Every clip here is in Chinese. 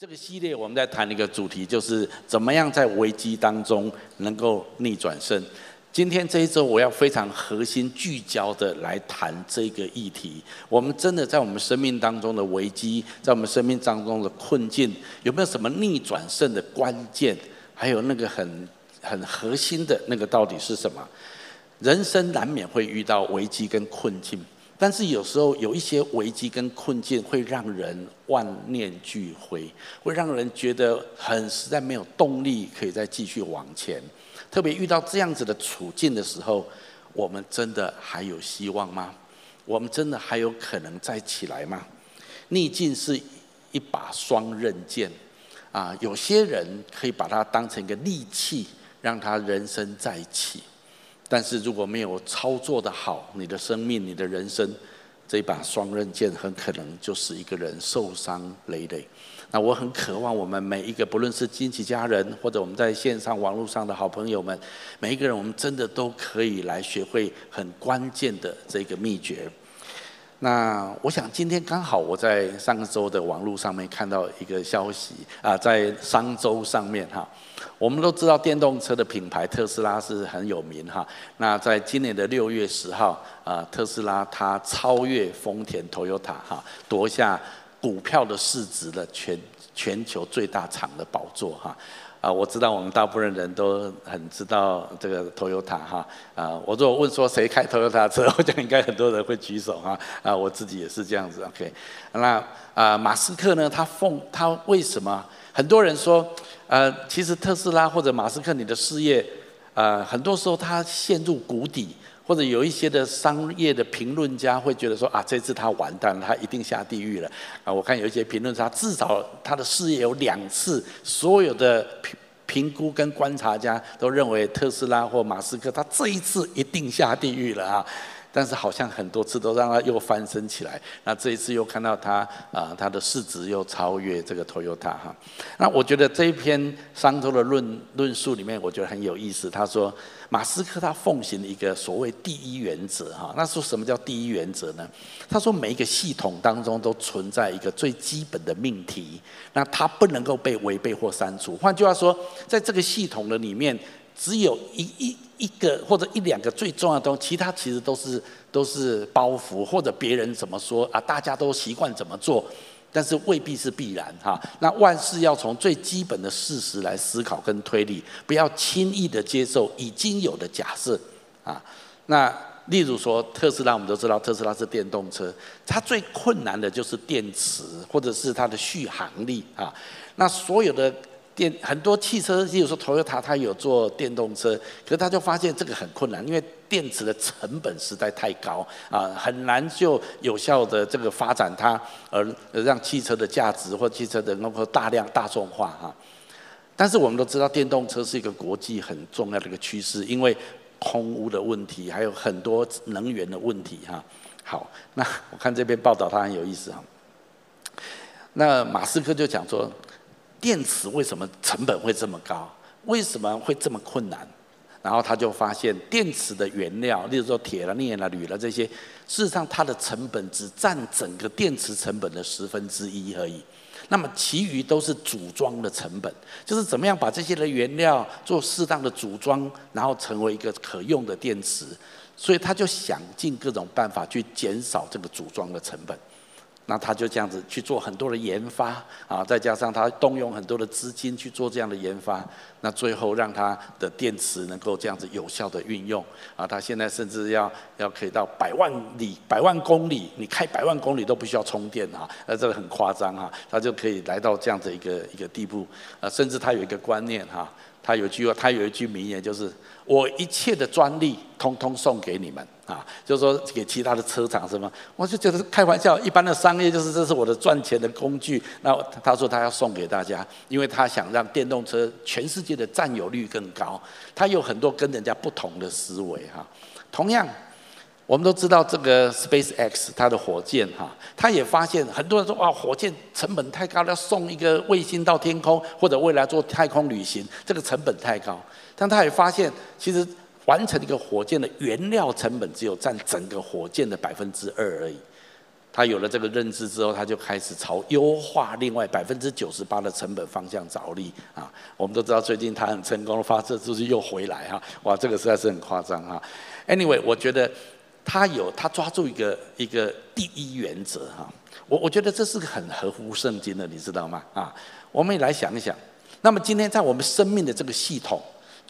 这个系列我们在谈一个主题，就是怎么样在危机当中能够逆转胜。今天这一周，我要非常核心聚焦的来谈这个议题。我们真的在我们生命当中的危机，在我们生命当中的困境，有没有什么逆转胜的关键？还有那个很很核心的那个到底是什么？人生难免会遇到危机跟困境。但是有时候有一些危机跟困境会让人万念俱灰，会让人觉得很实在没有动力可以再继续往前。特别遇到这样子的处境的时候，我们真的还有希望吗？我们真的还有可能再起来吗？逆境是一把双刃剑啊，有些人可以把它当成一个利器，让他人生再起。但是如果没有操作的好，你的生命、你的人生，这把双刃剑很可能就是一个人受伤累累。那我很渴望我们每一个，不论是金奇家人，或者我们在线上、网络上的好朋友们，每一个人，我们真的都可以来学会很关键的这个秘诀。那我想今天刚好我在上周的网络上面看到一个消息啊，在商周上面哈。我们都知道电动车的品牌特斯拉是很有名哈。那在今年的六月十号啊，特斯拉它超越丰田、Toyota 哈，夺下股票的市值的全全球最大厂的宝座哈。啊，我知道我们大部分人都很知道这个 Toyota 哈。啊，我如果问说谁开 Toyota 车，我想应该很多人会举手哈。啊，我自己也是这样子。OK，那啊，马斯克呢？他奉他为什么？很多人说。呃，其实特斯拉或者马斯克，你的事业，呃，很多时候他陷入谷底，或者有一些的商业的评论家会觉得说啊，这次他完蛋了，他一定下地狱了。啊，我看有一些评论家，至少他的事业有两次，所有的评评估跟观察家都认为特斯拉或马斯克，他这一次一定下地狱了啊。但是好像很多次都让他又翻身起来，那这一次又看到他啊，他的市值又超越这个 Toyota 哈。那我觉得这一篇商周的论论述里面，我觉得很有意思。他说，马斯克他奉行一个所谓第一原则哈。那说什么叫第一原则呢？他说每一个系统当中都存在一个最基本的命题，那它不能够被违背或删除。换句话说，在这个系统的里面，只有一一。一个或者一两个最重要的东西，其他其实都是都是包袱，或者别人怎么说啊，大家都习惯怎么做，但是未必是必然哈。那万事要从最基本的事实来思考跟推理，不要轻易的接受已经有的假设啊。那例如说特斯拉，我们都知道特斯拉是电动车，它最困难的就是电池或者是它的续航力啊。那所有的。电很多汽车，例如说 Toyota，它有做电动车，可是他就发现这个很困难，因为电池的成本实在太高啊，很难就有效的这个发展它，而让汽车的价值或汽车的能够大量大众化哈。但是我们都知道，电动车是一个国际很重要的一个趋势，因为空污的问题，还有很多能源的问题哈。好，那我看这篇报道，它很有意思哈。那马斯克就讲说。电池为什么成本会这么高？为什么会这么困难？然后他就发现，电池的原料，例如说铁了、镍了、铝了这些，事实上它的成本只占整个电池成本的十分之一而已。那么其余都是组装的成本，就是怎么样把这些的原料做适当的组装，然后成为一个可用的电池。所以他就想尽各种办法去减少这个组装的成本。那他就这样子去做很多的研发啊，再加上他动用很多的资金去做这样的研发，那最后让他的电池能够这样子有效的运用啊。他现在甚至要要可以到百万里、百万公里，你开百万公里都不需要充电啊，那这个很夸张哈，他就可以来到这样子一个一个地步啊。甚至他有一个观念哈，他有句话，他有一句名言就是。我一切的专利通通送给你们啊，就是说给其他的车厂什么，我就觉得开玩笑。一般的商业就是这是我的赚钱的工具。那他说他要送给大家，因为他想让电动车全世界的占有率更高。他有很多跟人家不同的思维哈。同样，我们都知道这个 SpaceX 它的火箭哈，他也发现很多人说哇，火箭成本太高，要送一个卫星到天空，或者未来做太空旅行，这个成本太高。但他也发现，其实完成一个火箭的原料成本只有占整个火箭的百分之二而已。他有了这个认知之后，他就开始朝优化另外百分之九十八的成本方向着力啊。我们都知道最近他很成功发射出去又回来哈，哇，这个实在是很夸张哈。Anyway，我觉得他有他抓住一个一个第一原则哈，我我觉得这是个很合乎圣经的，你知道吗？啊，我们也来想一想。那么今天在我们生命的这个系统。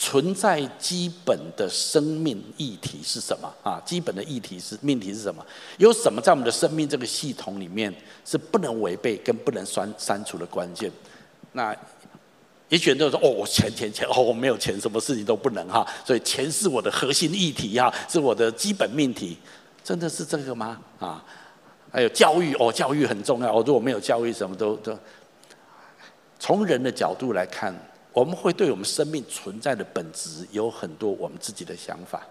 存在基本的生命议题是什么啊？基本的议题是命题是什么？有什么在我们的生命这个系统里面是不能违背跟不能删删除的关键？那也许很多人说：“哦，我钱钱钱，哦，我没有钱，什么事情都不能哈。”所以钱是我的核心议题哈，是我的基本命题。真的是这个吗？啊？还有教育哦，教育很重要。哦，如果没有教育，什么都都。从人的角度来看。我们会对我们生命存在的本质有很多我们自己的想法，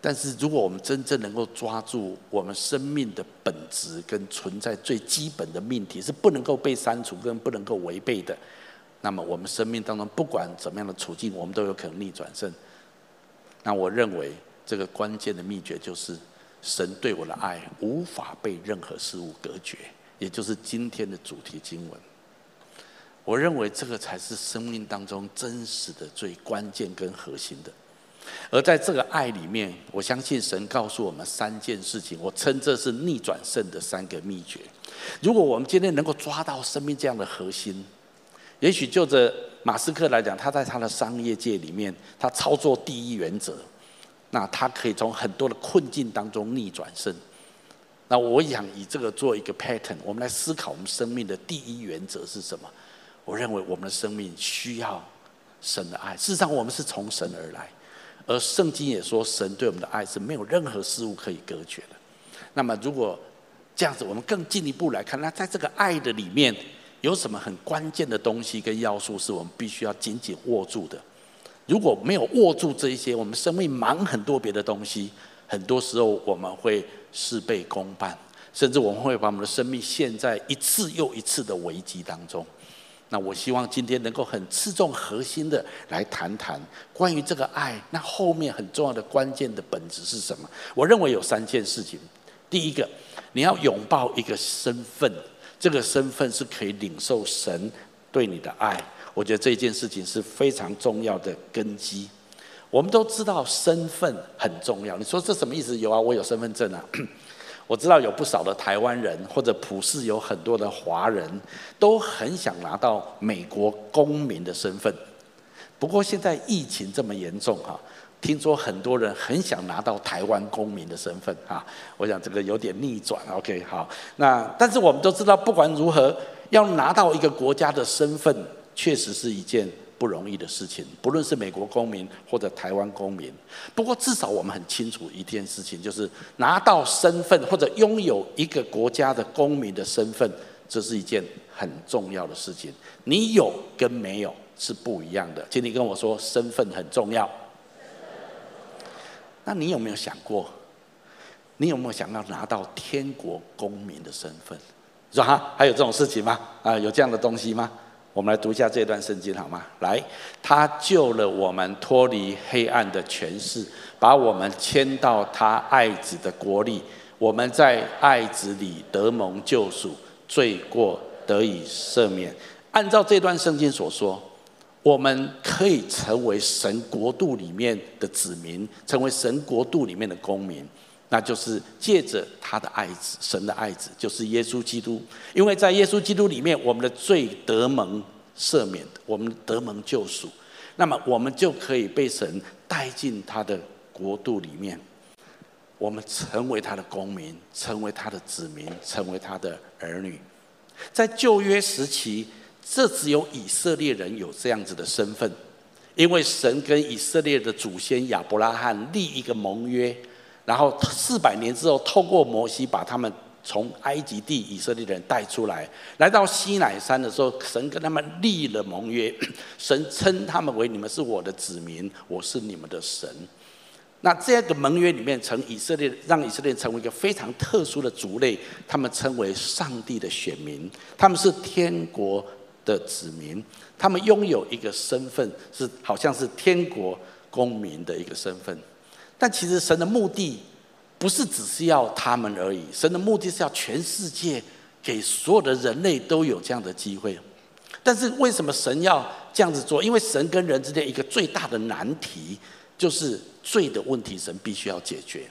但是如果我们真正能够抓住我们生命的本质跟存在最基本的命题是不能够被删除跟不能够违背的，那么我们生命当中不管怎么样的处境，我们都有可能逆转胜。那我认为这个关键的秘诀就是神对我的爱无法被任何事物隔绝，也就是今天的主题经文。我认为这个才是生命当中真实的最关键跟核心的，而在这个爱里面，我相信神告诉我们三件事情，我称这是逆转胜的三个秘诀。如果我们今天能够抓到生命这样的核心，也许就着马斯克来讲，他在他的商业界里面，他操作第一原则，那他可以从很多的困境当中逆转胜。那我想以这个做一个 pattern，我们来思考我们生命的第一原则是什么？我认为我们的生命需要神的爱。事实上，我们是从神而来，而圣经也说，神对我们的爱是没有任何事物可以隔绝的。那么，如果这样子，我们更进一步来看，那在这个爱的里面，有什么很关键的东西跟要素，是我们必须要紧紧握住的？如果没有握住这一些，我们生命忙很多别的东西，很多时候我们会事倍功半，甚至我们会把我们的生命陷在一次又一次的危机当中。那我希望今天能够很刺中核心的来谈谈关于这个爱，那后面很重要的关键的本质是什么？我认为有三件事情。第一个，你要拥抱一个身份，这个身份是可以领受神对你的爱。我觉得这件事情是非常重要的根基。我们都知道身份很重要，你说这什么意思？有啊，我有身份证啊。我知道有不少的台湾人，或者普世有很多的华人，都很想拿到美国公民的身份。不过现在疫情这么严重哈，听说很多人很想拿到台湾公民的身份哈。我想这个有点逆转。OK，好，那但是我们都知道，不管如何，要拿到一个国家的身份，确实是一件。不容易的事情，不论是美国公民或者台湾公民。不过至少我们很清楚一件事情，就是拿到身份或者拥有一个国家的公民的身份，这是一件很重要的事情。你有跟没有是不一样的。请你跟我说，身份很重要。那你有没有想过，你有没有想要拿到天国公民的身份？说哈，还有这种事情吗？啊，有这样的东西吗？我们来读一下这段圣经好吗？来，他救了我们脱离黑暗的权势，把我们迁到他爱子的国里。我们在爱子里得蒙救赎，罪过得以赦免。按照这段圣经所说，我们可以成为神国度里面的子民，成为神国度里面的公民。那就是借着他的爱子，神的爱子就是耶稣基督。因为在耶稣基督里面，我们的罪得蒙赦免，我们得蒙救赎，那么我们就可以被神带进他的国度里面，我们成为他的公民，成为他的子民，成为他的儿女。在旧约时期，这只有以色列人有这样子的身份，因为神跟以色列的祖先亚伯拉罕立一个盟约。然后四百年之后，透过摩西把他们从埃及地以色列人带出来，来到西乃山的时候，神跟他们立了盟约，神称他们为你们是我的子民，我是你们的神。那这个盟约里面，成以色列让以色列成为一个非常特殊的族类，他们称为上帝的选民，他们是天国的子民，他们拥有一个身份，是好像是天国公民的一个身份。但其实神的目的不是只是要他们而已，神的目的是要全世界给所有的人类都有这样的机会。但是为什么神要这样子做？因为神跟人之间一个最大的难题就是罪的问题，神必须要解决。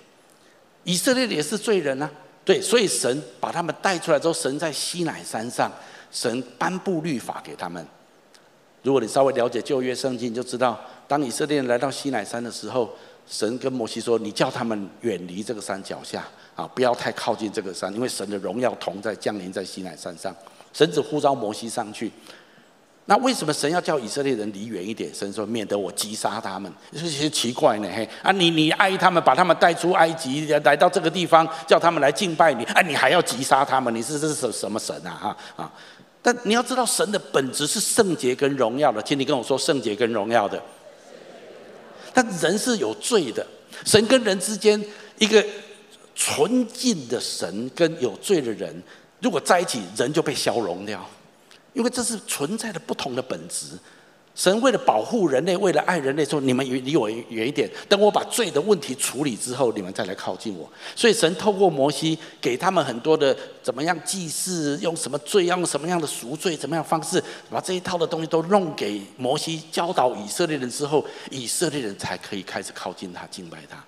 以色列也是罪人啊，对，所以神把他们带出来之后，神在西乃山上，神颁布律法给他们。如果你稍微了解旧约圣经，就知道，当以色列人来到西乃山的时候，神跟摩西说：“你叫他们远离这个山脚下啊，不要太靠近这个山，因为神的荣耀同在降临在西乃山上。”神只呼召摩西上去。那为什么神要叫以色列人离远一点？神说，免得我击杀他们。这些奇怪呢？嘿啊，你你爱他们，把他们带出埃及，来到这个地方，叫他们来敬拜你，啊，你还要击杀他们？你是这是什什么神啊？哈啊！但你要知道，神的本质是圣洁跟荣耀的。请你跟我说，圣洁跟荣耀的。但人是有罪的，神跟人之间，一个纯净的神跟有罪的人，如果在一起，人就被消融掉。因为这是存在的不同的本质。神为了保护人类，为了爱人类，说：“你们离离我远一点，等我把罪的问题处理之后，你们再来靠近我。”所以神透过摩西给他们很多的怎么样祭祀，用什么罪，用什么样的赎罪，怎么样方式，把这一套的东西都弄给摩西，教导以色列人之后，以色列人才可以开始靠近他，敬拜他。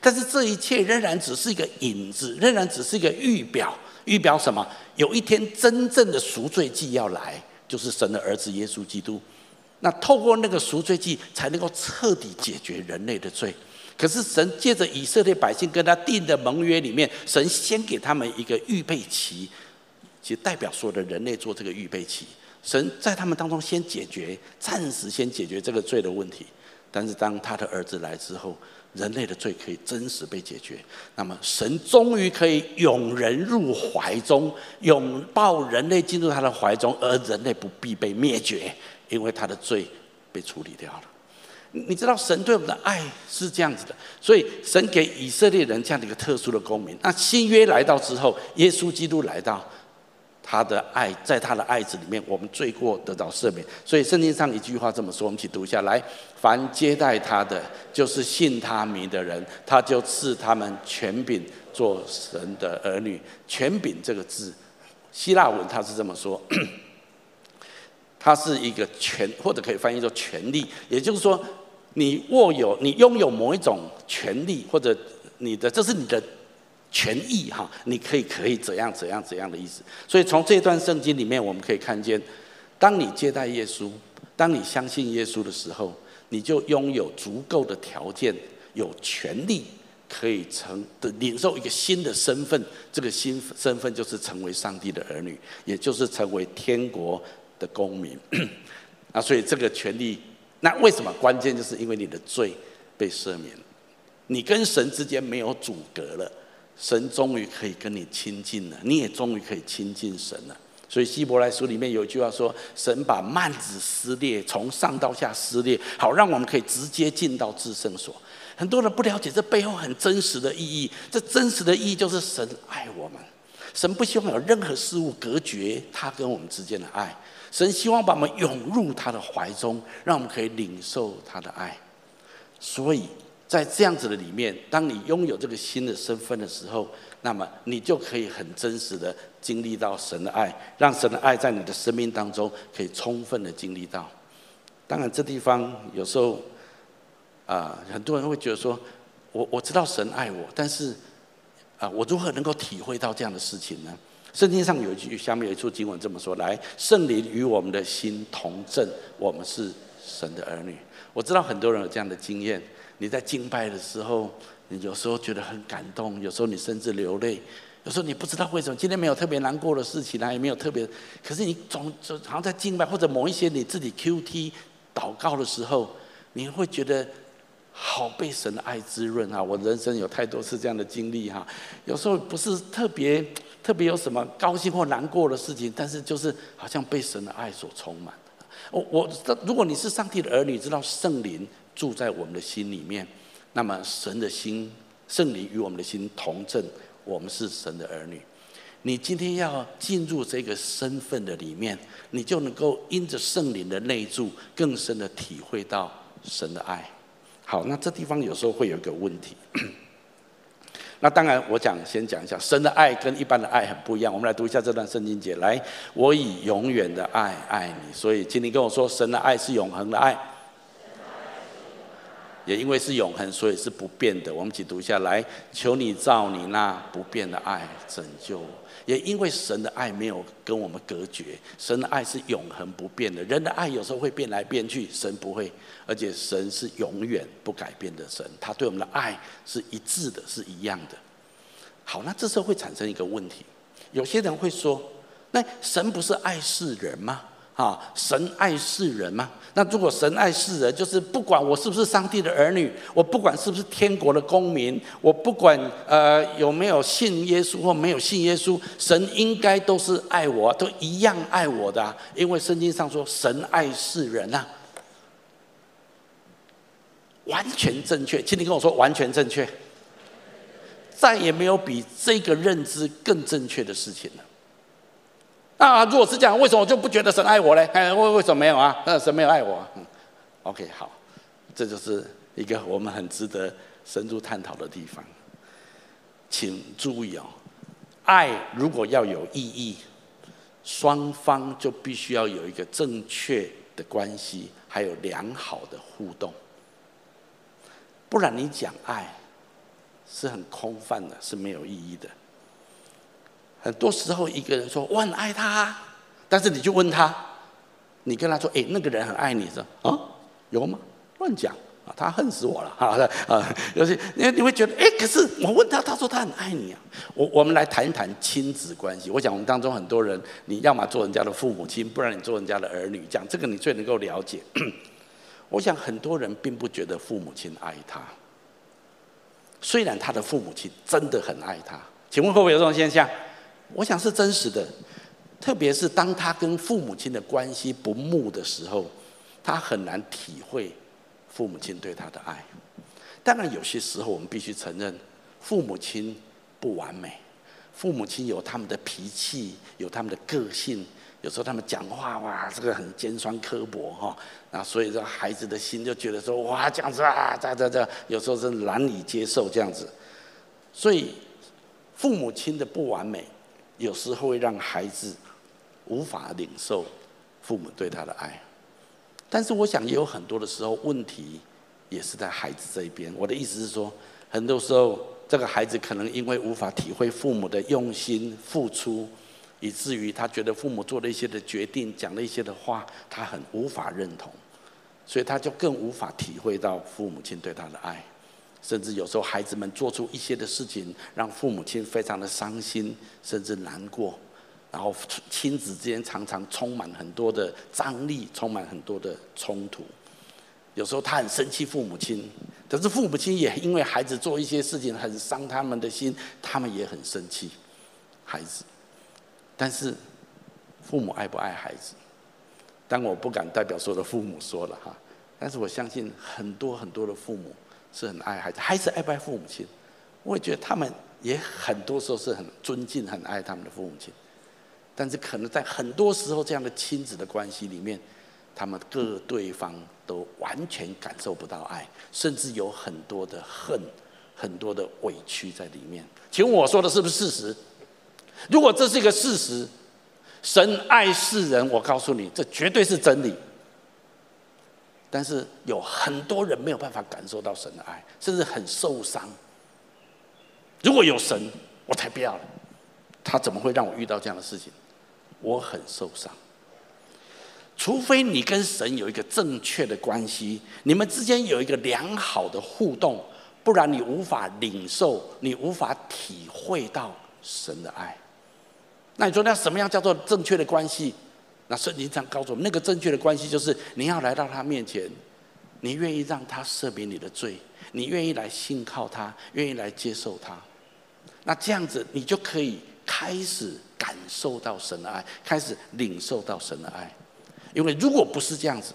但是这一切仍然只是一个影子，仍然只是一个预表。预表什么？有一天真正的赎罪祭要来，就是神的儿子耶稣基督。那透过那个赎罪祭，才能够彻底解决人类的罪。可是神借着以色列百姓跟他定的盟约里面，神先给他们一个预备期，其实代表所有的人类做这个预备期。神在他们当中先解决，暂时先解决这个罪的问题。但是当他的儿子来之后，人类的罪可以真实被解决，那么神终于可以拥人入怀中，拥抱人类进入他的怀中，而人类不必被灭绝，因为他的罪被处理掉了。你知道神对我们的爱是这样子的，所以神给以色列人这样的一个特殊的公民。那新约来到之后，耶稣基督来到。他的爱，在他的爱子里面，我们罪过得到赦免。所以圣经上一句话这么说，我们一起读下来：凡接待他的，就是信他名的人，他就赐他们权柄做神的儿女。权柄这个字，希腊文他是这么说，它是一个权，或者可以翻译作权利。也就是说，你握有，你拥有某一种权利，或者你的，这是你的。权益哈，你可以可以怎样怎样怎样的意思。所以从这段圣经里面，我们可以看见，当你接待耶稣，当你相信耶稣的时候，你就拥有足够的条件，有权利可以成的领受一个新的身份。这个新身份就是成为上帝的儿女，也就是成为天国的公民。啊，所以这个权利，那为什么关键？就是因为你的罪被赦免，你跟神之间没有阻隔了。神终于可以跟你亲近了，你也终于可以亲近神了。所以希伯来书里面有一句话说：“神把幔子撕裂，从上到下撕裂，好让我们可以直接进到至圣所。”很多人不了解这背后很真实的意义。这真实的意义就是神爱我们，神不希望有任何事物隔绝他跟我们之间的爱。神希望把我们涌入他的怀中，让我们可以领受他的爱。所以。在这样子的里面，当你拥有这个新的身份的时候，那么你就可以很真实的经历到神的爱，让神的爱在你的生命当中可以充分的经历到。当然，这地方有时候啊，很多人会觉得说，我我知道神爱我，但是啊，我如何能够体会到这样的事情呢？圣经上有一句，下面有一处经文这么说：来，圣灵与我们的心同证，我们是神的儿女。我知道很多人有这样的经验。你在敬拜的时候，你有时候觉得很感动，有时候你甚至流泪，有时候你不知道为什么今天没有特别难过的事情啊，也没有特别，可是你总就好像在敬拜或者某一些你自己 QT 祷告的时候，你会觉得好被神的爱滋润啊！我人生有太多次这样的经历哈，有时候不是特别特别有什么高兴或难过的事情，但是就是好像被神的爱所充满。我我如果你是上帝的儿女，知道圣灵。住在我们的心里面，那么神的心、圣灵与我们的心同证，我们是神的儿女。你今天要进入这个身份的里面，你就能够因着圣灵的内住，更深的体会到神的爱。好，那这地方有时候会有一个问题：那当然，我讲先讲一下，神的爱跟一般的爱很不一样。我们来读一下这段圣经节，来，我以永远的爱爱你。所以，请你跟我说，神的爱是永恒的爱。也因为是永恒，所以是不变的。我们一起读下来，求你照你那不变的爱拯救我。也因为神的爱没有跟我们隔绝，神的爱是永恒不变的。人的爱有时候会变来变去，神不会，而且神是永远不改变的神，他对我们的爱是一致的，是一样的。好，那这时候会产生一个问题，有些人会说，那神不是爱世人吗？啊，神爱世人吗？那如果神爱世人，就是不管我是不是上帝的儿女，我不管是不是天国的公民，我不管呃有没有信耶稣或没有信耶稣，神应该都是爱我，都一样爱我的，因为圣经上说神爱世人啊，完全正确，请你跟我说完全正确，再也没有比这个认知更正确的事情了。那如果是这样，为什么我就不觉得神爱我嘞？哎，为为什么没有啊？那神没有爱我。嗯，OK，好，这就是一个我们很值得深入探讨的地方。请注意哦，爱如果要有意义，双方就必须要有一个正确的关系，还有良好的互动。不然你讲爱是很空泛的，是没有意义的。很多时候，一个人说我很爱他，但是你就问他，你跟他说：“哎，那个人很爱你，说啊，有吗？乱讲啊，他恨死我了 啊！啊，有些你你会觉得，哎，可是我问他，他说他很爱你啊。我我们来谈一谈亲子关系。我想我们当中很多人，你要么做人家的父母亲，不然你做人家的儿女，讲这个你最能够了解。我想很多人并不觉得父母亲爱他，虽然他的父母亲真的很爱他。请问会不会有这种现象？我想是真实的，特别是当他跟父母亲的关系不睦的时候，他很难体会父母亲对他的爱。当然，有些时候我们必须承认，父母亲不完美，父母亲有他们的脾气，有他们的个性，有时候他们讲话哇，这个很尖酸刻薄哈，那所以这孩子的心就觉得说哇，这样子啊，这这这，有时候是难以接受这样子。所以，父母亲的不完美。有时候会让孩子无法领受父母对他的爱，但是我想也有很多的时候，问题也是在孩子这一边。我的意思是说，很多时候这个孩子可能因为无法体会父母的用心付出，以至于他觉得父母做了一些的决定、讲了一些的话，他很无法认同，所以他就更无法体会到父母亲对他的爱。甚至有时候，孩子们做出一些的事情，让父母亲非常的伤心，甚至难过。然后亲子之间常常充满很多的张力，充满很多的冲突。有时候他很生气父母亲，可是父母亲也因为孩子做一些事情很伤他们的心，他们也很生气孩子。但是父母爱不爱孩子？但我不敢代表所有的父母说了哈，但是我相信很多很多的父母。是很爱孩子，孩子爱不爱父母亲？我也觉得他们也很多时候是很尊敬、很爱他们的父母亲，但是可能在很多时候这样的亲子的关系里面，他们各对方都完全感受不到爱，甚至有很多的恨、很多的委屈在里面。请问我说的是不是事实？如果这是一个事实，神爱世人，我告诉你，这绝对是真理。但是有很多人没有办法感受到神的爱，甚至很受伤。如果有神，我才不要了。他怎么会让我遇到这样的事情？我很受伤。除非你跟神有一个正确的关系，你们之间有一个良好的互动，不然你无法领受，你无法体会到神的爱。那你说，那什么样叫做正确的关系？那圣经上告诉我们，那个正确的关系就是你要来到他面前，你愿意让他赦免你的罪，你愿意来信靠他，愿意来接受他。那这样子，你就可以开始感受到神的爱，开始领受到神的爱。因为如果不是这样子，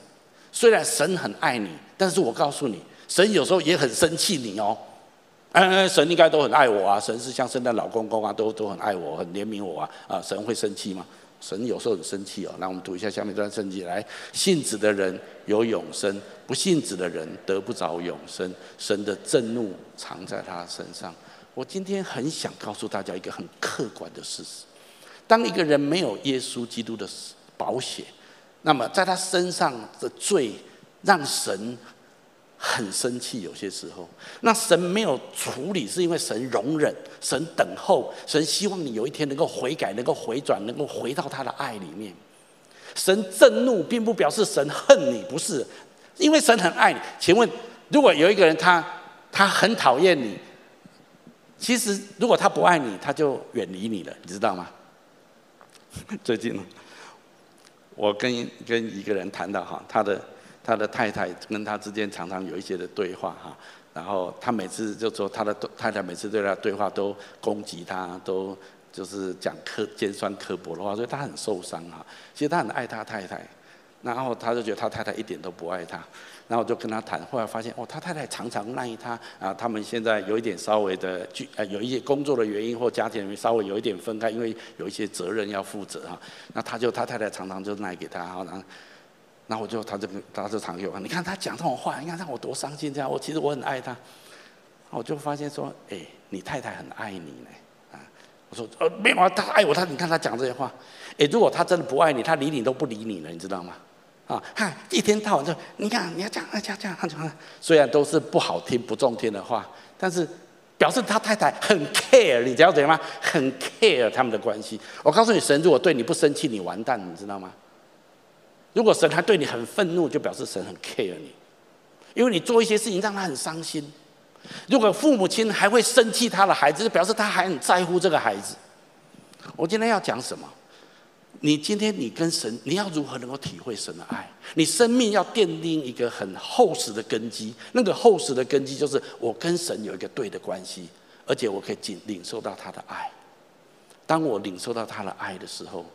虽然神很爱你，但是我告诉你，神有时候也很生气你哦。嗯，神应该都很爱我啊，神是像圣诞老公公啊，都都很爱我，很怜悯我啊。啊，神会生气吗？神有时候很生气哦，那我们读一下下面这段圣经来：信子的人有永生，不信子的人得不着永生。神的震怒藏在他身上，我今天很想告诉大家一个很客观的事实：当一个人没有耶稣基督的保险，那么在他身上的罪让神很生气。有些时候，那神没有处理，是因为神容忍，神等候，神希望你有一天能够悔改，能够回转，能够回到他的爱里面。神震怒，并不表示神恨你，不是，因为神很爱你。请问，如果有一个人他他很讨厌你，其实如果他不爱你，他就远离你了，你知道吗？最近，我跟跟一个人谈到哈，他的他的太太跟他之间常常有一些的对话哈，然后他每次就说他的太太每次对他对话都攻击他，都。就是讲刻尖酸刻薄的话，所以他很受伤哈。其实他很爱他太太，然后他就觉得他太太一点都不爱他，然后就跟他谈，后来发现哦，他太太常常赖他啊。他们现在有一点稍微的具呃，有一些工作的原因或家庭原因稍微有一点分开，因为有一些责任要负责哈。那他就他太太常常就赖给他，然后然后我就他就他就常给我，你看他讲这种话，你看让我多伤心这样。我其实我很爱他，我就发现说，哎，你太太很爱你呢。啊我说呃没有啊，他爱我，他你看他讲这些话，诶，如果他真的不爱你，他理你都不理你了，你知道吗？啊，看一天到晚就你看你要这样这样这样，他讲虽然都是不好听不中听的话，但是表示他太太很 care，你知道怎样吗？很 care 他们的关系。我告诉你，神如果对你不生气，你完蛋，你知道吗？如果神还对你很愤怒，就表示神很 care 你，因为你做一些事情让他很伤心。如果父母亲还会生气他的孩子，就表示他还很在乎这个孩子。我今天要讲什么？你今天你跟神，你要如何能够体会神的爱？你生命要奠定一个很厚实的根基。那个厚实的根基就是我跟神有一个对的关系，而且我可以领领受到他的爱。当我领受到他的爱的时候，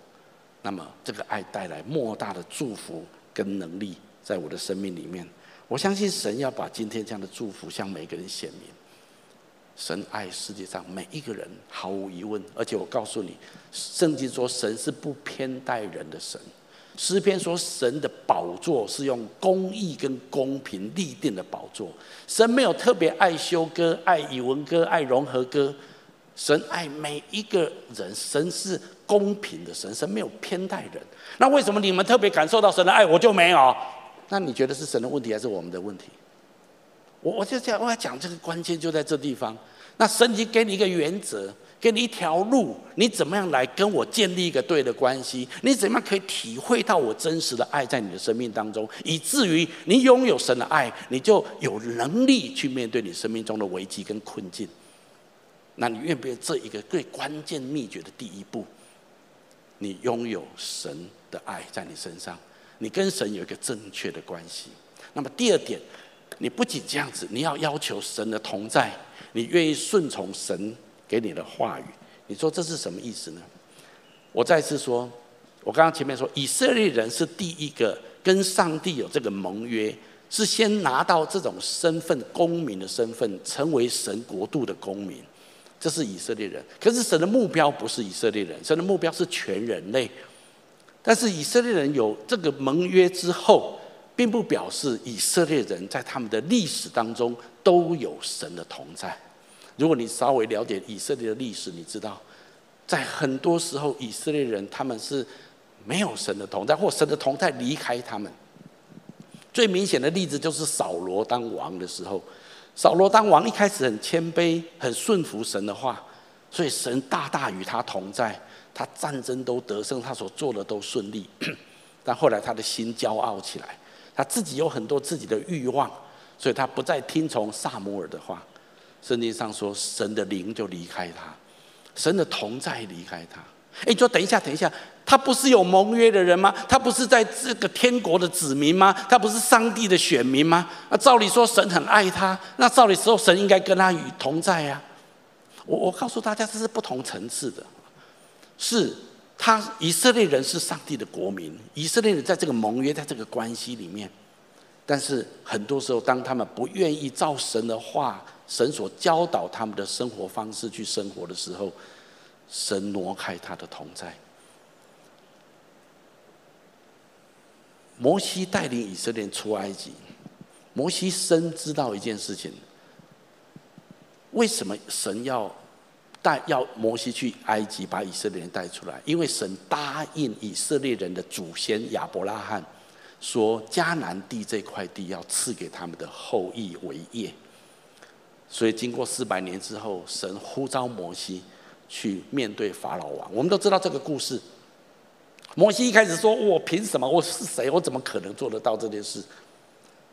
那么这个爱带来莫大的祝福跟能力，在我的生命里面。我相信神要把今天这样的祝福向每个人显明。神爱世界上每一个人，毫无疑问。而且我告诉你，圣经说神是不偏待人的神。诗篇说神的宝座是用公义跟公平立定的宝座。神没有特别爱修哥、爱以文哥、爱融合哥。神爱每一个人，神是公平的神，神没有偏待人。那为什么你们特别感受到神的爱，我就没有？那你觉得是神的问题还是我们的问题？我我就这样，我要讲这个关键就在这地方。那神已经给你一个原则，给你一条路，你怎么样来跟我建立一个对的关系？你怎么样可以体会到我真实的爱在你的生命当中，以至于你拥有神的爱，你就有能力去面对你生命中的危机跟困境。那你愿不愿意这一个最关键秘诀的第一步？你拥有神的爱在你身上。你跟神有一个正确的关系。那么第二点，你不仅这样子，你要要求神的同在，你愿意顺从神给你的话语。你说这是什么意思呢？我再次说，我刚刚前面说，以色列人是第一个跟上帝有这个盟约，是先拿到这种身份，公民的身份，成为神国度的公民。这是以色列人。可是神的目标不是以色列人，神的目标是全人类。但是以色列人有这个盟约之后，并不表示以色列人在他们的历史当中都有神的同在。如果你稍微了解以色列的历史，你知道，在很多时候以色列人他们是没有神的同在，或神的同在离开他们。最明显的例子就是扫罗当王的时候，扫罗当王一开始很谦卑，很顺服神的话，所以神大大与他同在。他战争都得胜，他所做的都顺利，但后来他的心骄傲起来，他自己有很多自己的欲望，所以他不再听从撒母耳的话。圣经上说，神的灵就离开他，神的同在离开他。哎，你说等一下，等一下，他不是有盟约的人吗？他不是在这个天国的子民吗？他不是上帝的选民吗？那照理说，神很爱他，那照理说，神应该跟他与同在呀。我我告诉大家，这是不同层次的。是他以色列人是上帝的国民，以色列人在这个盟约，在这个关系里面，但是很多时候，当他们不愿意照神的话、神所教导他们的生活方式去生活的时候，神挪开他的同在。摩西带领以色列人出埃及，摩西深知道一件事情：为什么神要带要摩西去埃及把以色列人带出来？因为神答应以色列人的祖先亚伯拉罕，说迦南地这块地要赐给他们的后裔为业。所以经过四百年之后，神呼召摩西去面对法老王。我们都知道这个故事。摩西一开始说：“我凭什么？我是谁？我怎么可能做得到这件事？”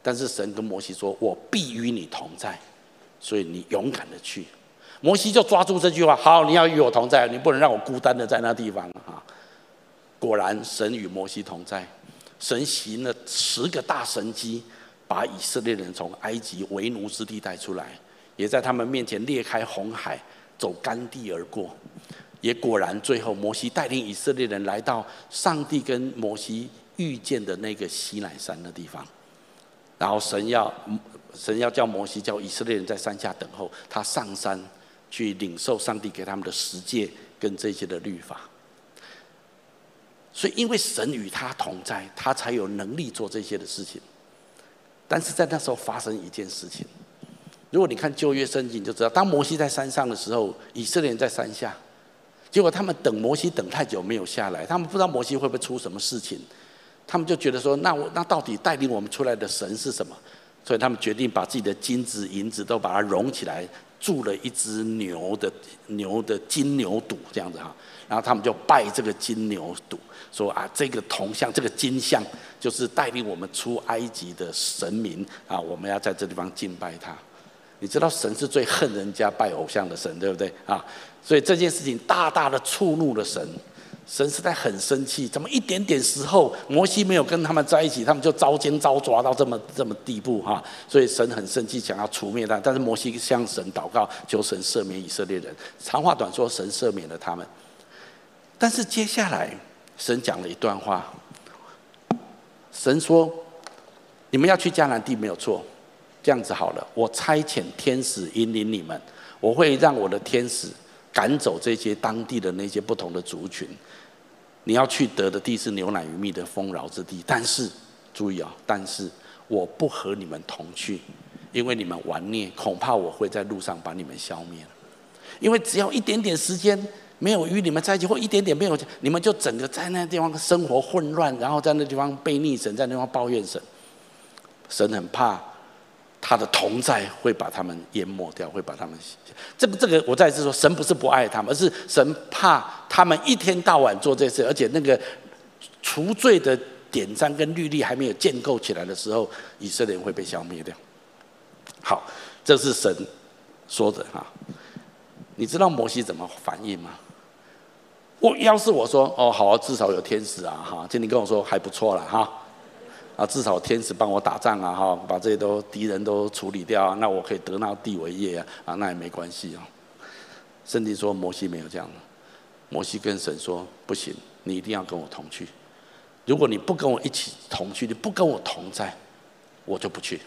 但是神跟摩西说：“我必与你同在。”所以你勇敢的去，摩西就抓住这句话。好，你要与我同在，你不能让我孤单的在那地方啊！果然，神与摩西同在，神行了十个大神迹，把以色列人从埃及为奴之地带出来，也在他们面前裂开红海，走干地而过。也果然，最后摩西带领以色列人来到上帝跟摩西遇见的那个西乃山的地方，然后神要。神要叫摩西叫以色列人在山下等候，他上山去领受上帝给他们的十诫跟这些的律法。所以，因为神与他同在，他才有能力做这些的事情。但是在那时候发生一件事情，如果你看旧约圣经，你就知道，当摩西在山上的时候，以色列人在山下，结果他们等摩西等太久没有下来，他们不知道摩西会不会出什么事情，他们就觉得说，那我那到底带领我们出来的神是什么？所以他们决定把自己的金子、银子都把它融起来，铸了一只牛的牛的金牛犊这样子哈。然后他们就拜这个金牛犊，说啊，这个铜像、这个金像就是带领我们出埃及的神明啊，我们要在这地方敬拜他。你知道神是最恨人家拜偶像的神，对不对啊？所以这件事情大大的触怒了神。神实在很生气，怎么一点点时候摩西没有跟他们在一起，他们就遭奸遭抓到这么这么地步哈？所以神很生气，想要除灭他。但是摩西向神祷告，求神赦免以色列人。长话短说，神赦免了他们。但是接下来神讲了一段话，神说：“你们要去迦南地没有错，这样子好了，我差遣天使引领你们，我会让我的天使赶走这些当地的那些不同的族群。”你要去得的地是牛奶与蜜的丰饶之地，但是注意啊、哦！但是我不和你们同去，因为你们顽劣，恐怕我会在路上把你们消灭。因为只要一点点时间没有与你们在一起，或一点点没有，你们就整个在那地方生活混乱，然后在那地方背逆神，在那地方抱怨神。神很怕。他的同在会把他们淹没掉，会把他们。这个这个，我再一次说，神不是不爱他们，而是神怕他们一天到晚做这事，而且那个除罪的典章跟律例还没有建构起来的时候，以色列人会被消灭掉。好，这是神说的哈。你知道摩西怎么反应吗？我要是我说哦，好啊，至少有天使啊哈，今天跟我说还不错了哈。啊，至少天使帮我打仗啊，哈，把这些都敌人都处理掉啊，那我可以得那地为业啊，啊，那也没关系啊。圣经说摩西没有这样，摩西跟神说不行，你一定要跟我同去。如果你不跟我一起同去，你不跟我同在，我就不去。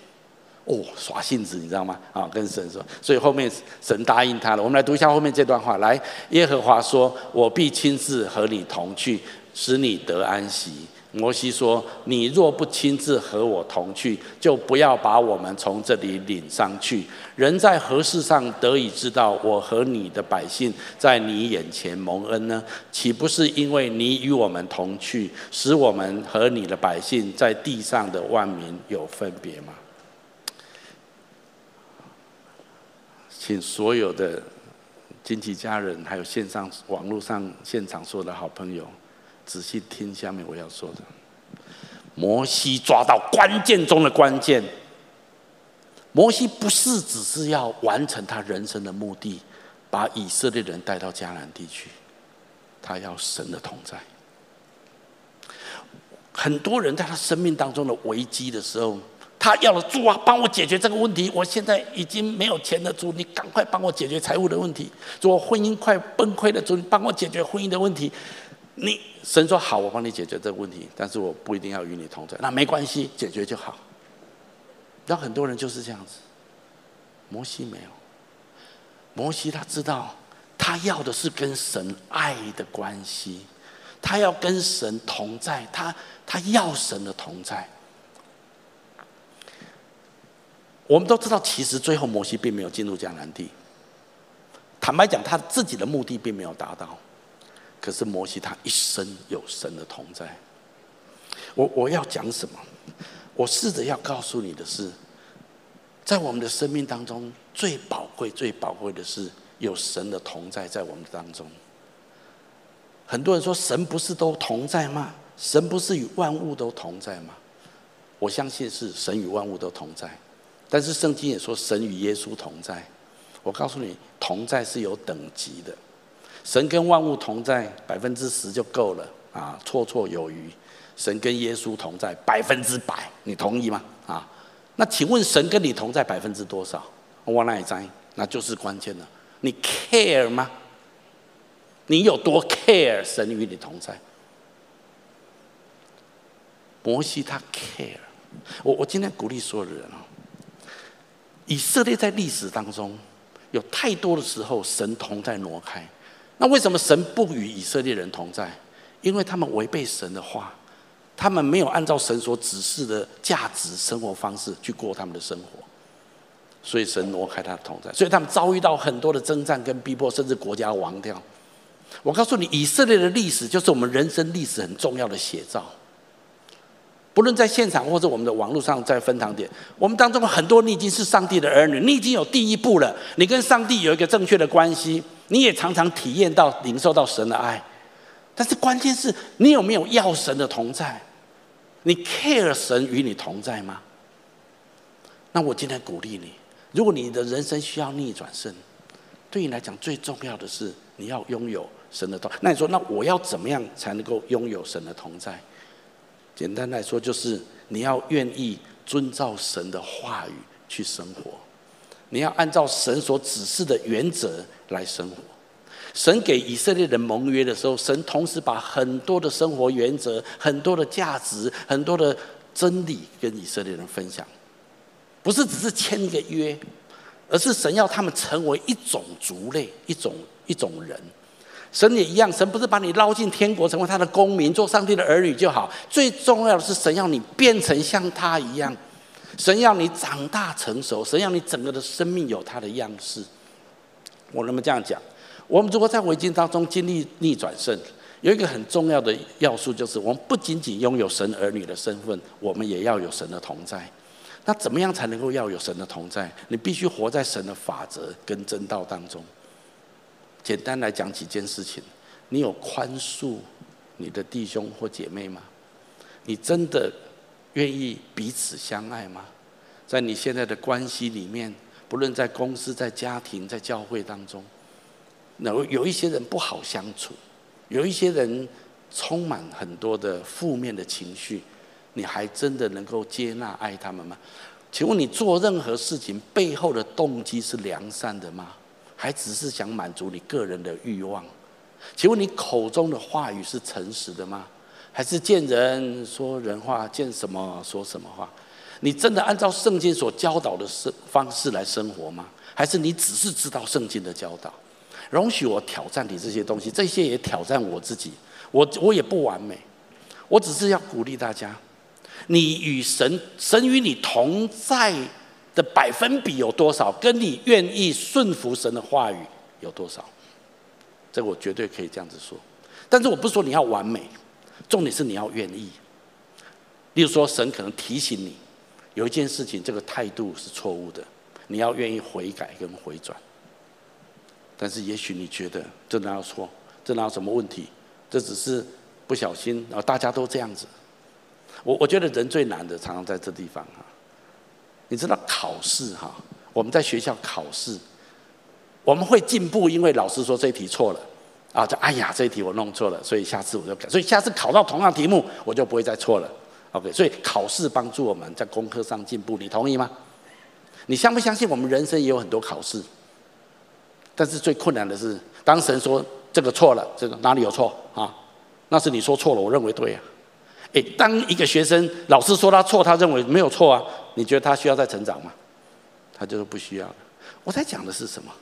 哦，耍性子，你知道吗？啊，跟神说，所以后面神答应他了。我们来读一下后面这段话，来，耶和华说：“我必亲自和你同去，使你得安息。”摩西说：“你若不亲自和我同去，就不要把我们从这里领上去。人在何事上得以知道我和你的百姓在你眼前蒙恩呢？岂不是因为你与我们同去，使我们和你的百姓在地上的万民有分别吗？”请所有的亲戚家人，还有线上网络上现场所有的好朋友。仔细听下面我要说的，摩西抓到关键中的关键。摩西不是只是要完成他人生的目的，把以色列人带到迦南地区，他要神的同在。很多人在他生命当中的危机的时候，他要了主啊，帮我解决这个问题。我现在已经没有钱了，主，你赶快帮我解决财务的问题。主，我婚姻快崩溃了，主，你帮我解决婚姻的问题。你神说好，我帮你解决这个问题，但是我不一定要与你同在。那没关系，解决就好。那很多人就是这样子。摩西没有，摩西他知道，他要的是跟神爱的关系，他要跟神同在，他他要神的同在。我们都知道，其实最后摩西并没有进入迦南地，坦白讲，他自己的目的并没有达到。可是摩西他一生有神的同在。我我要讲什么？我试着要告诉你的是，在我们的生命当中，最宝贵、最宝贵的是有神的同在在我们当中。很多人说，神不是都同在吗？神不是与万物都同在吗？我相信是神与万物都同在，但是圣经也说神与耶稣同在。我告诉你，同在是有等级的。神跟万物同在百分之十就够了啊，绰绰有余。神跟耶稣同在百分之百，你同意吗？啊，那请问神跟你同在百分之多少？我哪里在？那就是关键了。你 care 吗？你有多 care 神与你同在？摩西他 care。我我今天鼓励所有的人啊，以色列在历史当中有太多的时候神同在挪开。那为什么神不与以色列人同在？因为他们违背神的话，他们没有按照神所指示的价值生活方式去过他们的生活，所以神挪开他的同在，所以他们遭遇到很多的征战跟逼迫，甚至国家亡掉。我告诉你，以色列的历史就是我们人生历史很重要的写照。不论在现场或者我们的网络上，在分堂点，我们当中很多你已经是上帝的儿女，你已经有第一步了，你跟上帝有一个正确的关系，你也常常体验到、领受到神的爱。但是关键是你有没有要神的同在？你 care 神与你同在吗？那我今天鼓励你，如果你的人生需要逆转胜，对你来讲最重要的是你要拥有神的同。那你说，那我要怎么样才能够拥有神的同在？简单来说，就是你要愿意遵照神的话语去生活，你要按照神所指示的原则来生活。神给以色列人盟约的时候，神同时把很多的生活原则、很多的价值、很多的真理跟以色列人分享，不是只是签一个约，而是神要他们成为一种族类、一种一种人。神也一样，神不是把你捞进天国，成为他的公民，做上帝的儿女就好。最重要的是，神要你变成像他一样，神要你长大成熟，神要你整个的生命有他的样式。我能不能这样讲？我们如果在围巾当中经历逆转胜，有一个很重要的要素，就是我们不仅仅拥有神儿女的身份，我们也要有神的同在。那怎么样才能够要有神的同在？你必须活在神的法则跟真道当中。简单来讲几件事情，你有宽恕你的弟兄或姐妹吗？你真的愿意彼此相爱吗？在你现在的关系里面，不论在公司、在家庭、在教会当中，有有一些人不好相处，有一些人充满很多的负面的情绪，你还真的能够接纳爱他们吗？请问你做任何事情背后的动机是良善的吗？还只是想满足你个人的欲望？请问你口中的话语是诚实的吗？还是见人说人话，见什么说什么话？你真的按照圣经所教导的生方式来生活吗？还是你只是知道圣经的教导？容许我挑战你这些东西，这些也挑战我自己。我我也不完美，我只是要鼓励大家：你与神，神与你同在。的百分比有多少？跟你愿意顺服神的话语有多少？这我绝对可以这样子说。但是我不说你要完美，重点是你要愿意。例如说，神可能提醒你有一件事情，这个态度是错误的，你要愿意悔改跟回转。但是也许你觉得这哪有错？这哪有什么问题？这只是不小心，然后大家都这样子。我我觉得人最难的，常常在这地方啊。你知道考试哈？我们在学校考试，我们会进步，因为老师说这题错了啊，就哎呀，这题我弄错了，所以下次我就改，所以下次考到同样题目，我就不会再错了。OK，所以考试帮助我们在功课上进步，你同意吗？你相不相信我们人生也有很多考试？但是最困难的是，当神说这个错了，这个哪里有错啊？那是你说错了，我认为对呀。诶，当一个学生老师说他错，他认为没有错啊。你觉得他需要再成长吗？他就说不需要。我在讲的是什么？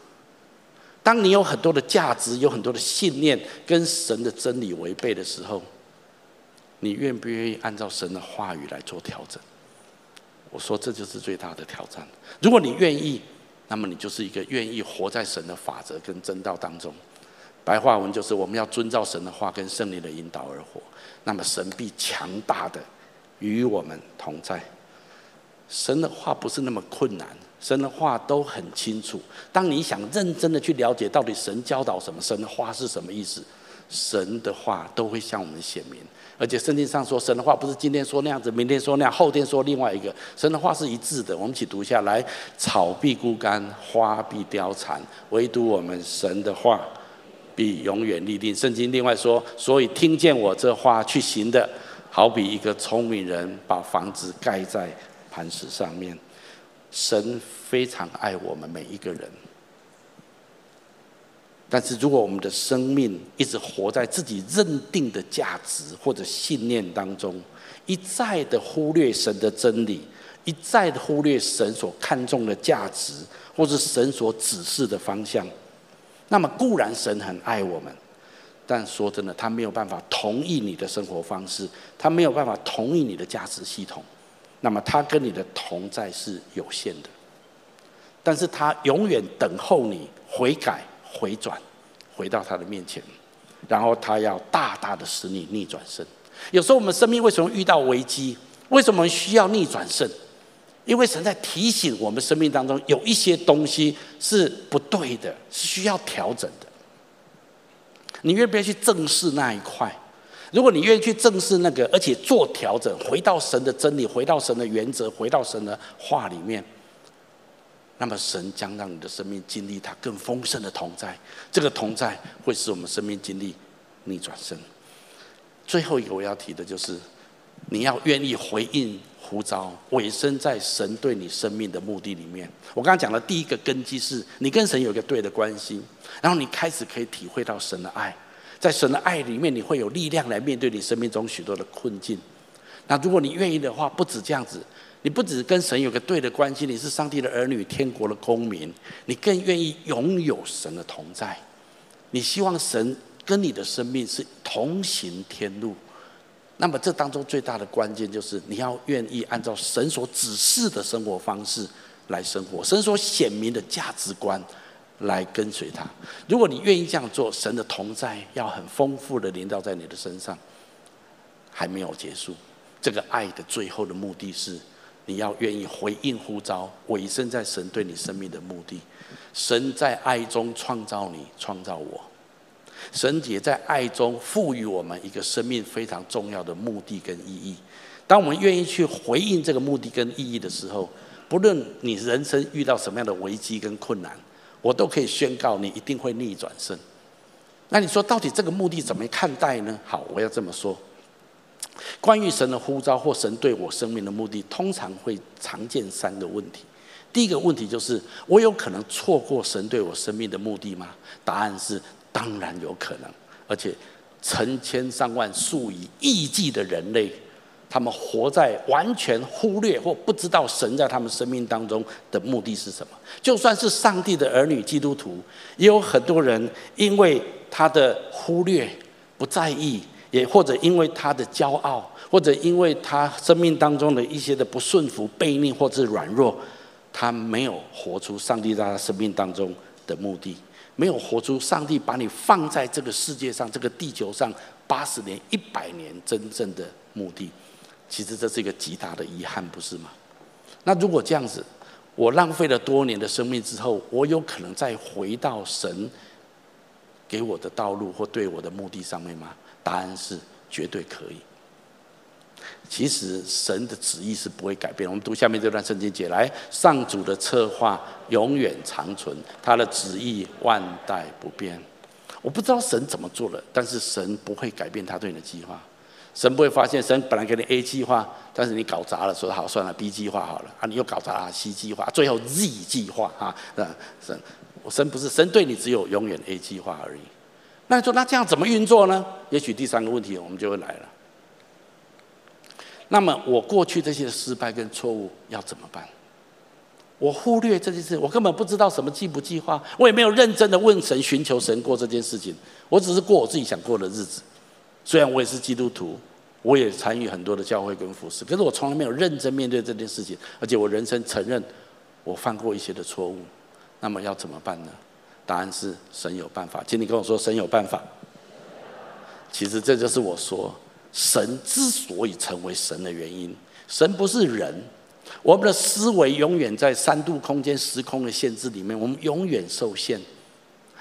当你有很多的价值，有很多的信念，跟神的真理违背的时候，你愿不愿意按照神的话语来做调整？我说这就是最大的挑战。如果你愿意，那么你就是一个愿意活在神的法则跟真道当中。白话文就是我们要遵照神的话跟圣灵的引导而活，那么神必强大的与我们同在。神的话不是那么困难，神的话都很清楚。当你想认真的去了解到底神教导什么，神的话是什么意思，神的话都会向我们显明。而且圣经上说，神的话不是今天说那样子，明天说那样，后天说另外一个。神的话是一致的。我们一起读下来：草必枯干，花必凋残，唯独我们神的话必永远立定。圣经另外说，所以听见我这话去行的，好比一个聪明人把房子盖在磐石上面。神非常爱我们每一个人。但是，如果我们的生命一直活在自己认定的价值或者信念当中，一再的忽略神的真理，一再的忽略神所看重的价值，或是神所指示的方向，那么固然神很爱我们，但说真的，他没有办法同意你的生活方式，他没有办法同意你的价值系统，那么他跟你的同在是有限的，但是他永远等候你悔改。回转，回到他的面前，然后他要大大的使你逆转胜。有时候我们生命为什么遇到危机？为什么需要逆转胜？因为神在提醒我们生命当中有一些东西是不对的，是需要调整的。你愿不愿意去正视那一块？如果你愿意去正视那个，而且做调整，回到神的真理，回到神的原则，回到神的话里面。那么神将让你的生命经历他更丰盛的同在，这个同在会使我们生命经历逆转胜。最后一个我要提的就是，你要愿意回应呼召，委身在神对你生命的目的里面。我刚刚讲的第一个根基是你跟神有一个对的关系，然后你开始可以体会到神的爱，在神的爱里面，你会有力量来面对你生命中许多的困境。那如果你愿意的话，不止这样子。你不只跟神有个对的关系，你是上帝的儿女，天国的公民，你更愿意拥有神的同在。你希望神跟你的生命是同行天路。那么这当中最大的关键就是你要愿意按照神所指示的生活方式来生活，神所显明的价值观来跟随他。如果你愿意这样做，神的同在要很丰富的临到在你的身上。还没有结束，这个爱的最后的目的是。你要愿意回应呼召，委身在神对你生命的目的。神在爱中创造你，创造我。神也在爱中赋予我们一个生命非常重要的目的跟意义。当我们愿意去回应这个目的跟意义的时候，不论你人生遇到什么样的危机跟困难，我都可以宣告你一定会逆转胜。那你说到底这个目的怎么看待呢？好，我要这么说。关于神的呼召或神对我生命的目的，通常会常见三个问题。第一个问题就是：我有可能错过神对我生命的目的吗？答案是当然有可能。而且成千上万、数以亿计的人类，他们活在完全忽略或不知道神在他们生命当中的目的是什么。就算是上帝的儿女基督徒，也有很多人因为他的忽略、不在意。也或者因为他的骄傲，或者因为他生命当中的一些的不顺服、悖逆或者软弱，他没有活出上帝在他生命当中的目的，没有活出上帝把你放在这个世界上、这个地球上八十年、一百年真正的目的。其实这是一个极大的遗憾，不是吗？那如果这样子，我浪费了多年的生命之后，我有可能再回到神给我的道路或对我的目的上面吗？答案是绝对可以。其实神的旨意是不会改变。我们读下面这段圣经节来，上主的策划永远长存，他的旨意万代不变。我不知道神怎么做了，但是神不会改变他对你的计划。神不会发现神本来给你 A 计划，但是你搞砸了，说好算了，B 计划好了啊，你又搞砸了 C 计划，最后 Z 计划啊，神，我神不是神对你只有永远 A 计划而已。那你说，那这样怎么运作呢？也许第三个问题我们就会来了。那么我过去这些失败跟错误要怎么办？我忽略这件事，我根本不知道什么计不计划，我也没有认真的问神、寻求神过这件事情。我只是过我自己想过的日子。虽然我也是基督徒，我也参与很多的教会跟服事，可是我从来没有认真面对这件事情。而且我人生承认我犯过一些的错误，那么要怎么办呢？答案是神有办法。请你跟我说，神有办法。其实这就是我说，神之所以成为神的原因。神不是人，我们的思维永远在三度空间、时空的限制里面，我们永远受限。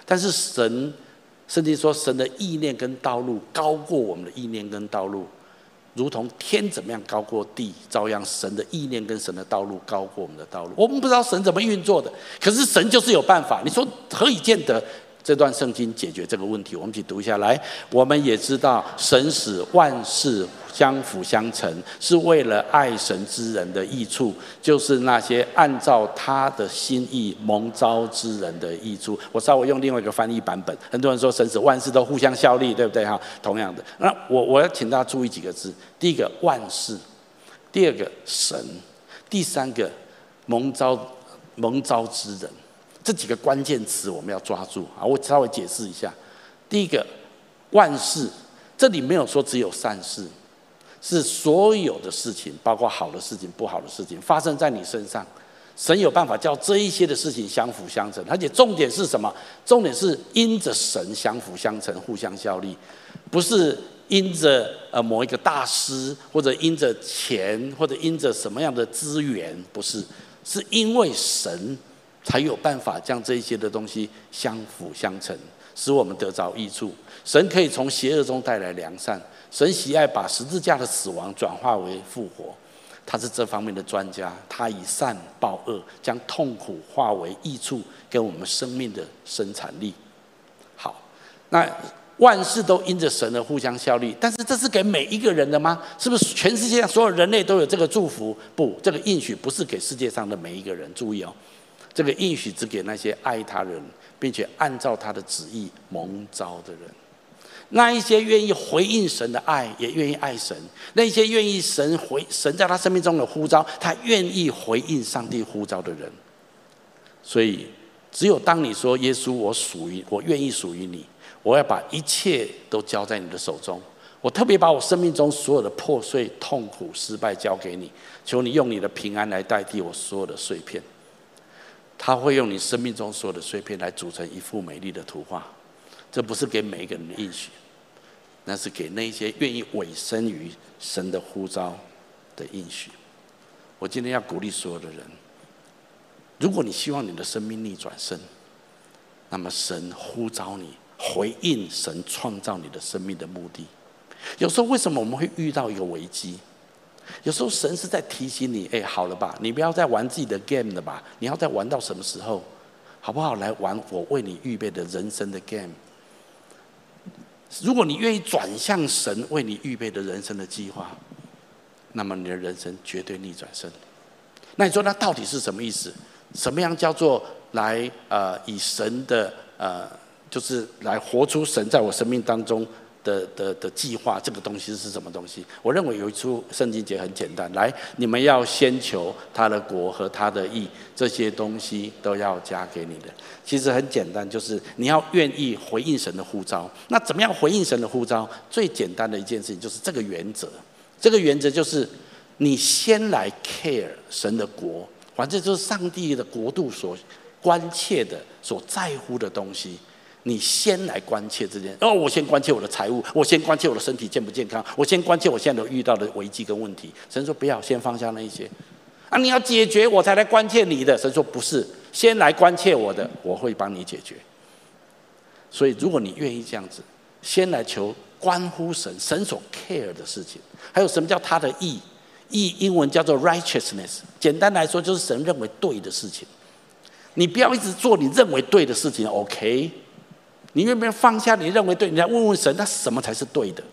但是神，甚至说，神的意念跟道路高过我们的意念跟道路。如同天怎么样高过地，照样神的意念跟神的道路高过我们的道路。我们不知道神怎么运作的，可是神就是有办法。你说何以见得？这段圣经解决这个问题，我们一起读一下来。我们也知道，神使万事相辅相成，是为了爱神之人的益处，就是那些按照他的心意蒙召之人的益处。我稍微用另外一个翻译版本，很多人说神使万事都互相效力，对不对哈？同样的，那我我要请大家注意几个字：第一个万事，第二个神，第三个蒙召蒙召之人。这几个关键词我们要抓住啊！我稍微解释一下。第一个，万事，这里没有说只有善事，是所有的事情，包括好的事情、不好的事情，发生在你身上，神有办法叫这一些的事情相辅相成。而且重点是什么？重点是因着神相辅相成、互相效力，不是因着呃某一个大师，或者因着钱，或者因着什么样的资源，不是，是因为神。才有办法将这些的东西相辅相成，使我们得着益处。神可以从邪恶中带来良善，神喜爱把十字架的死亡转化为复活，他是这方面的专家。他以善报恶，将痛苦化为益处，给我们生命的生产力。好，那万事都因着神的互相效力，但是这是给每一个人的吗？是不是全世界所有人类都有这个祝福？不，这个应许不是给世界上的每一个人。注意哦。这个应许只给那些爱他人，并且按照他的旨意蒙召的人。那一些愿意回应神的爱，也愿意爱神；那些愿意神回神在他生命中的呼召，他愿意回应上帝呼召的人。所以，只有当你说耶稣，我属于，我愿意属于你，我要把一切都交在你的手中。我特别把我生命中所有的破碎、痛苦、失败交给你，求你用你的平安来代替我所有的碎片。他会用你生命中所有的碎片来组成一幅美丽的图画，这不是给每一个人的应许，那是给那些愿意委身于神的呼召的应许。我今天要鼓励所有的人，如果你希望你的生命逆转生，那么神呼召你回应神创造你的生命的目的。有时候为什么我们会遇到一个危机？有时候神是在提醒你，哎，好了吧，你不要再玩自己的 game 了吧？你要再玩到什么时候？好不好？来玩我为你预备的人生的 game。如果你愿意转向神为你预备的人生的计划，那么你的人生绝对逆转生。那你说那到底是什么意思？什么样叫做来呃以神的呃就是来活出神在我生命当中？的的的计划，这个东西是什么东西？我认为有一处圣经节很简单，来，你们要先求他的国和他的义，这些东西都要加给你的。其实很简单，就是你要愿意回应神的呼召。那怎么样回应神的呼召？最简单的一件事情就是这个原则。这个原则就是你先来 care 神的国，反正就是上帝的国度所关切的、所在乎的东西。你先来关切这件哦，我先关切我的财务，我先关切我的身体健不健康，我先关切我现在都遇到的危机跟问题。神说不要，先放下那一些啊，你要解决我才来关切你的。神说不是，先来关切我的，我会帮你解决。所以如果你愿意这样子，先来求关乎神神所 care 的事情，还有什么叫他的义？义英文叫做 righteousness，简单来说就是神认为对的事情。你不要一直做你认为对的事情，OK？你愿不愿意放下你认为对？你来问问神，那什么才是对的？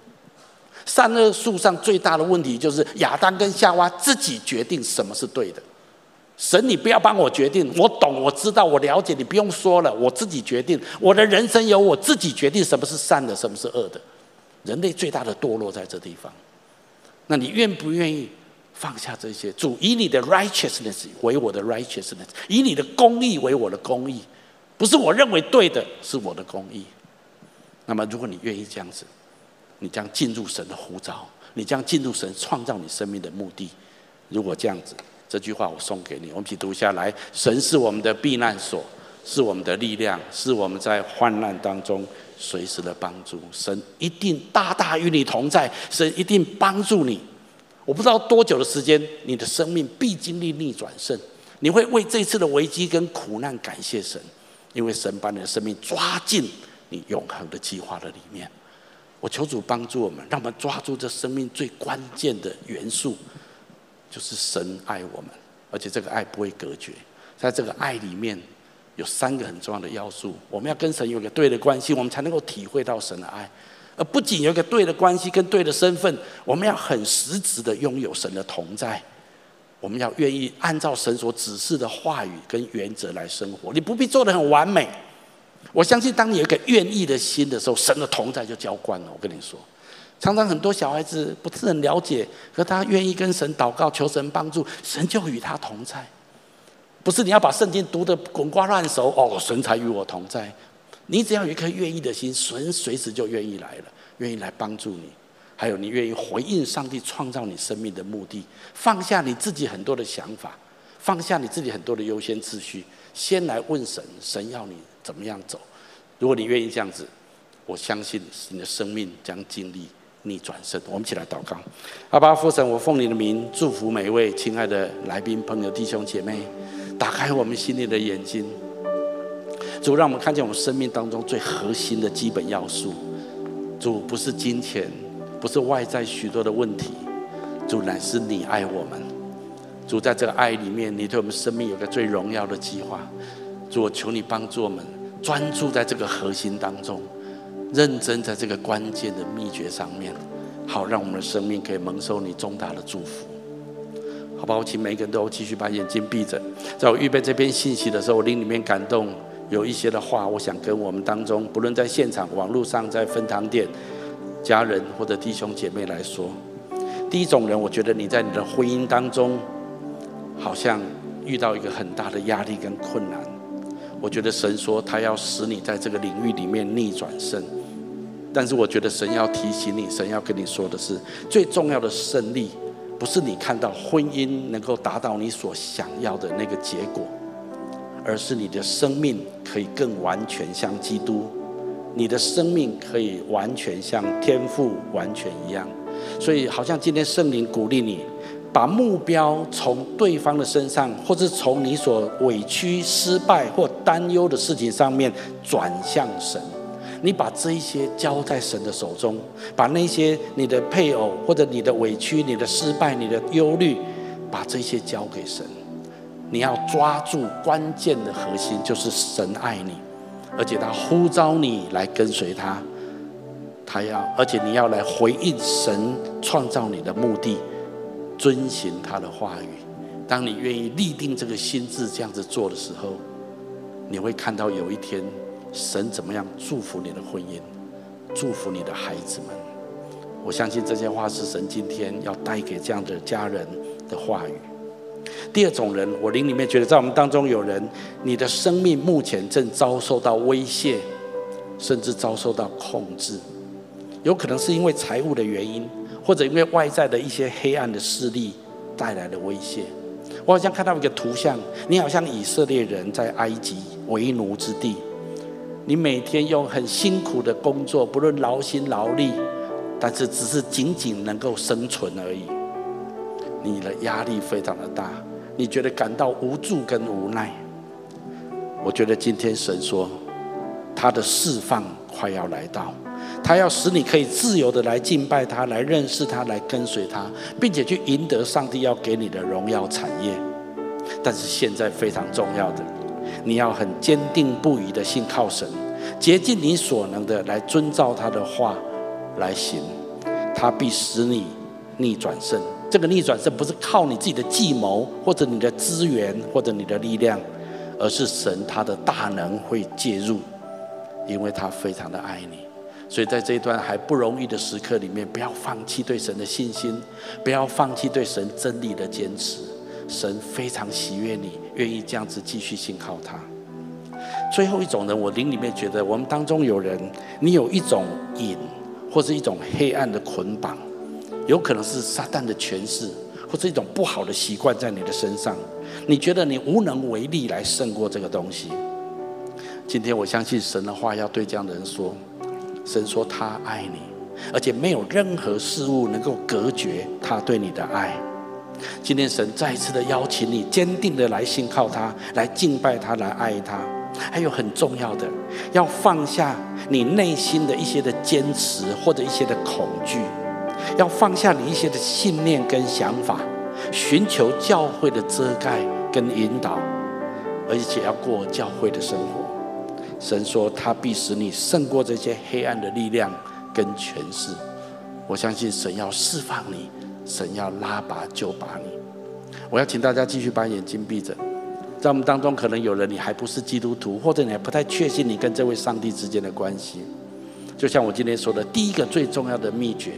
善恶树上最大的问题就是亚当跟夏娃自己决定什么是对的。神，你不要帮我决定，我懂，我知道，我了解，你不用说了，我自己决定。我的人生由我自己决定什么是善的，什么是恶的。人类最大的堕落在这地方。那你愿不愿意放下这些？主以你的 righteousness 为我的 righteousness，以你的公义为我的公义。不是我认为对的，是我的公义。那么，如果你愿意这样子，你将进入神的呼召，你将进入神创造你生命的目的。如果这样子，这句话我送给你，我们一起读下来：神是我们的避难所，是我们的力量，是我们在患难当中随时的帮助。神一定大大与你同在，神一定帮助你。我不知道多久的时间，你的生命必经历逆转胜。你会为这次的危机跟苦难感谢神，因为神把你的生命抓进你永恒的计划的里面。我求主帮助我们，让我们抓住这生命最关键的元素，就是神爱我们，而且这个爱不会隔绝。在这个爱里面，有三个很重要的要素。我们要跟神有一个对的关系，我们才能够体会到神的爱。而不仅有一个对的关系跟对的身份，我们要很实质的拥有神的同在。我们要愿意按照神所指示的话语跟原则来生活。你不必做得很完美。我相信，当你有一个愿意的心的时候，神的同在就浇灌了。我跟你说，常常很多小孩子不是很了解，可他愿意跟神祷告，求神帮助，神就与他同在。不是你要把圣经读得滚瓜烂熟哦，神才与我同在。你只要有一颗愿意的心，神随时就愿意来了，愿意来帮助你。还有，你愿意回应上帝创造你生命的目的，放下你自己很多的想法，放下你自己很多的优先次序，先来问神，神要你怎么样走？如果你愿意这样子，我相信你的生命将经历逆转胜。我们一起来祷告，阿爸父神，我奉你的名祝福每一位亲爱的来宾、朋友、弟兄姐妹，打开我们心里的眼睛，主让我们看见我们生命当中最核心的基本要素。主不是金钱。不是外在许多的问题，主乃是你爱我们。主在这个爱里面，你对我们生命有个最荣耀的计划。主，我求你帮助我们，专注在这个核心当中，认真在这个关键的秘诀上面，好让我们的生命可以蒙受你重大的祝福。好吧，我请每个人都继续把眼睛闭着。在我预备这篇信息的时候，我灵里面感动，有一些的话，我想跟我们当中，不论在现场、网络上、在分堂店。家人或者弟兄姐妹来说，第一种人，我觉得你在你的婚姻当中，好像遇到一个很大的压力跟困难。我觉得神说他要使你在这个领域里面逆转胜，但是我觉得神要提醒你，神要跟你说的是，最重要的胜利，不是你看到婚姻能够达到你所想要的那个结果，而是你的生命可以更完全像基督。你的生命可以完全像天赋完全一样，所以好像今天圣灵鼓励你，把目标从对方的身上，或是从你所委屈、失败或担忧的事情上面转向神。你把这一些交在神的手中，把那些你的配偶或者你的委屈、你的失败、你的忧虑，把这些交给神。你要抓住关键的核心，就是神爱你。而且他呼召你来跟随他，他要，而且你要来回应神创造你的目的，遵循他的话语。当你愿意立定这个心智这样子做的时候，你会看到有一天神怎么样祝福你的婚姻，祝福你的孩子们。我相信这些话是神今天要带给这样的家人的话语。第二种人，我灵里面觉得，在我们当中有人，你的生命目前正遭受到威胁，甚至遭受到控制，有可能是因为财务的原因，或者因为外在的一些黑暗的势力带来的威胁。我好像看到一个图像，你好像以色列人在埃及为奴之地，你每天用很辛苦的工作，不论劳心劳力，但是只是仅仅能够生存而已。你的压力非常的大，你觉得感到无助跟无奈。我觉得今天神说，他的释放快要来到，他要使你可以自由的来敬拜他，来认识他，来跟随他，并且去赢得上帝要给你的荣耀产业。但是现在非常重要的，你要很坚定不移的信靠神，竭尽你所能的来遵照他的话来行，他必使你逆转胜。这个逆转胜不是靠你自己的计谋，或者你的资源，或者你的力量，而是神他的大能会介入，因为他非常的爱你。所以在这一段还不容易的时刻里面，不要放弃对神的信心，不要放弃对神真理的坚持。神非常喜悦你，愿意这样子继续信靠他。最后一种人，我灵里面觉得，我们当中有人，你有一种瘾，或是一种黑暗的捆绑。有可能是撒旦的权势，或者一种不好的习惯在你的身上，你觉得你无能为力来胜过这个东西。今天我相信神的话要对这样的人说，神说他爱你，而且没有任何事物能够隔绝他对你的爱。今天神再一次的邀请你，坚定的来信靠他，来敬拜他，来爱他。还有很重要的，要放下你内心的一些的坚持或者一些的恐惧，要放下你一些的信念跟想法，寻求教会的遮盖跟引导，而且要过教会的生活。神说他必使你胜过这些黑暗的力量跟权势。我相信神要释放你，神要拉拔救拔你。我要请大家继续把眼睛闭着。在我们当中，可能有人你还不是基督徒，或者你还不太确信你跟这位上帝之间的关系。就像我今天说的，第一个最重要的秘诀，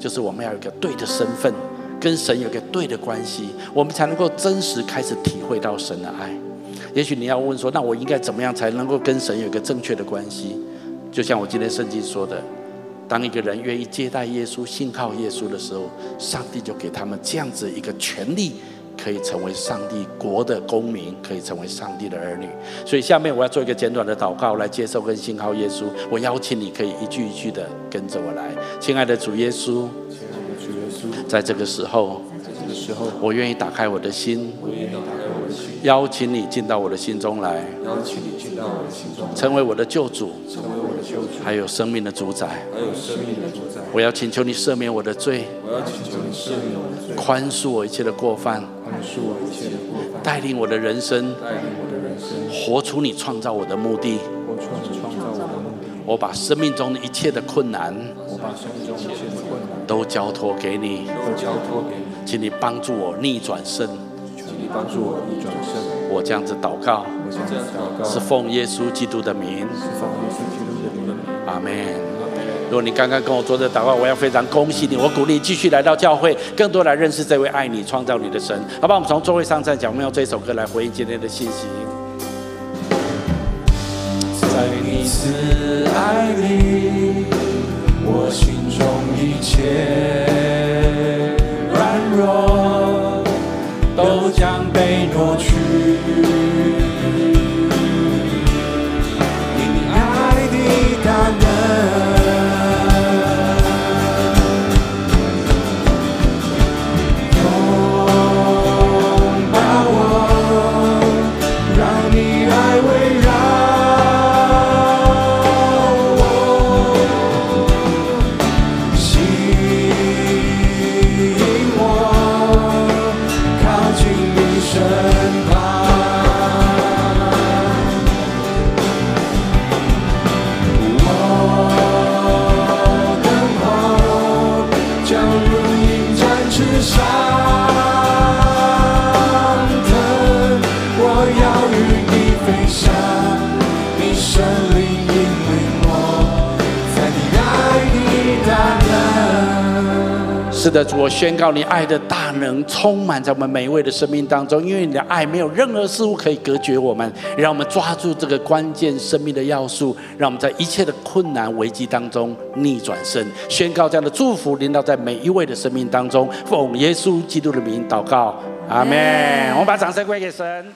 就是我们要有一个对的身份，跟神有一个对的关系，我们才能够真实开始体会到神的爱。也许你要问说，那我应该怎么样才能够跟神有一个正确的关系？就像我今天圣经说的，当一个人愿意接待耶稣、信靠耶稣的时候，上帝就给他们这样子一个权利。可以成为上帝国的公民，可以成为上帝的儿女。所以下面我要做一个简短的祷告，来接受跟信靠耶稣。我邀请你可以一句一句的跟着我来，亲爱的主耶稣，亲爱的主耶稣，在这个时候，在这个时候，我愿意打开我的心，我愿意打开我的心，邀请你进到我的心中来，邀请你进到我的心中，成为我的救主，成为我的救主，还有生命的主宰，还有生命的主宰。我要请求你赦免我的罪，我要请求你赦免我的罪，宽恕我一切的过犯。带领我的人生，活出你创造我的目的。我把生命中的一切的困难，都交托给你。都交托给你请你帮助我逆转胜。我逆转胜。我这样子祷告，是奉耶稣基督的名。阿门。如果你刚刚跟我做这祷告，我要非常恭喜你。我鼓励你继续来到教会，更多来认识这位爱你、创造你的神。好吧，我们从座位上再讲，我们用这首歌来回应今天的信息。在你慈爱里，我心中一切软弱都将被挪去。是的，主，我宣告你爱的大能充满在我们每一位的生命当中，因为你的爱没有任何事物可以隔绝我们。让我们抓住这个关键生命的要素，让我们在一切的困难危机当中逆转胜。宣告这样的祝福临到在每一位的生命当中，奉耶稣基督的名祷告，阿门。我们把掌声归给神。